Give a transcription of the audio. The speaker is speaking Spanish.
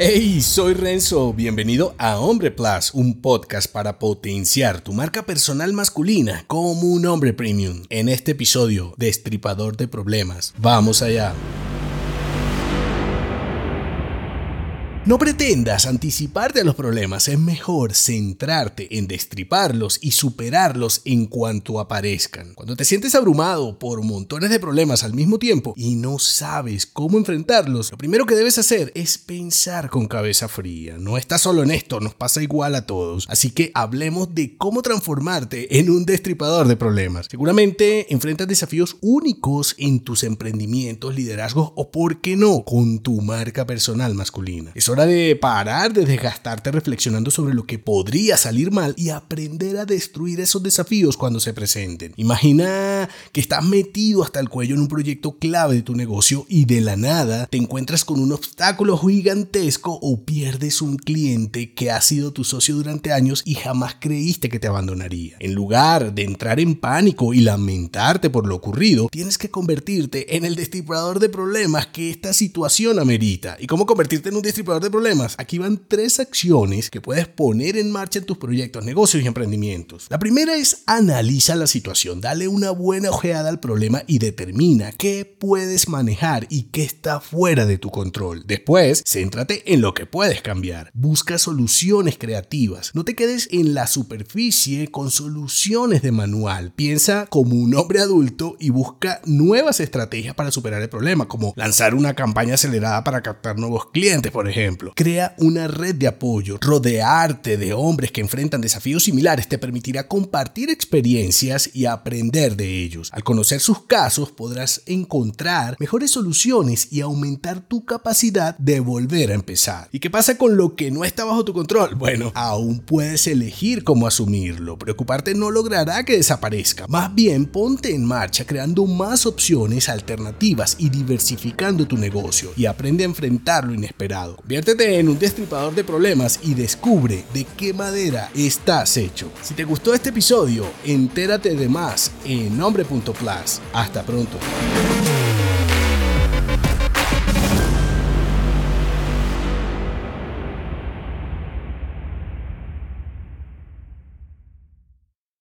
Hey, soy Renzo, bienvenido a Hombre Plus, un podcast para potenciar tu marca personal masculina como un hombre premium. En este episodio, Destripador de Problemas, vamos allá. No pretendas anticiparte a los problemas, es mejor centrarte en destriparlos y superarlos en cuanto aparezcan. Cuando te sientes abrumado por montones de problemas al mismo tiempo y no sabes cómo enfrentarlos, lo primero que debes hacer es pensar con cabeza fría. No estás solo en esto, nos pasa igual a todos. Así que hablemos de cómo transformarte en un destripador de problemas. Seguramente enfrentas desafíos únicos en tus emprendimientos, liderazgos o, por qué no, con tu marca personal masculina. De parar de desgastarte reflexionando sobre lo que podría salir mal y aprender a destruir esos desafíos cuando se presenten. Imagina que estás metido hasta el cuello en un proyecto clave de tu negocio y de la nada te encuentras con un obstáculo gigantesco o pierdes un cliente que ha sido tu socio durante años y jamás creíste que te abandonaría. En lugar de entrar en pánico y lamentarte por lo ocurrido, tienes que convertirte en el destripador de problemas que esta situación amerita. ¿Y cómo convertirte en un destripador de problemas. Aquí van tres acciones que puedes poner en marcha en tus proyectos, negocios y emprendimientos. La primera es analiza la situación, dale una buena ojeada al problema y determina qué puedes manejar y qué está fuera de tu control. Después, céntrate en lo que puedes cambiar. Busca soluciones creativas. No te quedes en la superficie con soluciones de manual. Piensa como un hombre adulto y busca nuevas estrategias para superar el problema, como lanzar una campaña acelerada para captar nuevos clientes, por ejemplo Crea una red de apoyo. Rodearte de hombres que enfrentan desafíos similares te permitirá compartir experiencias y aprender de ellos. Al conocer sus casos podrás encontrar mejores soluciones y aumentar tu capacidad de volver a empezar. ¿Y qué pasa con lo que no está bajo tu control? Bueno, aún puedes elegir cómo asumirlo. Preocuparte no logrará que desaparezca. Más bien, ponte en marcha creando más opciones alternativas y diversificando tu negocio y aprende a enfrentar lo inesperado. Conviértete en un destripador de problemas y descubre de qué madera estás hecho. Si te gustó este episodio, entérate de más en nombre.plus. Hasta pronto.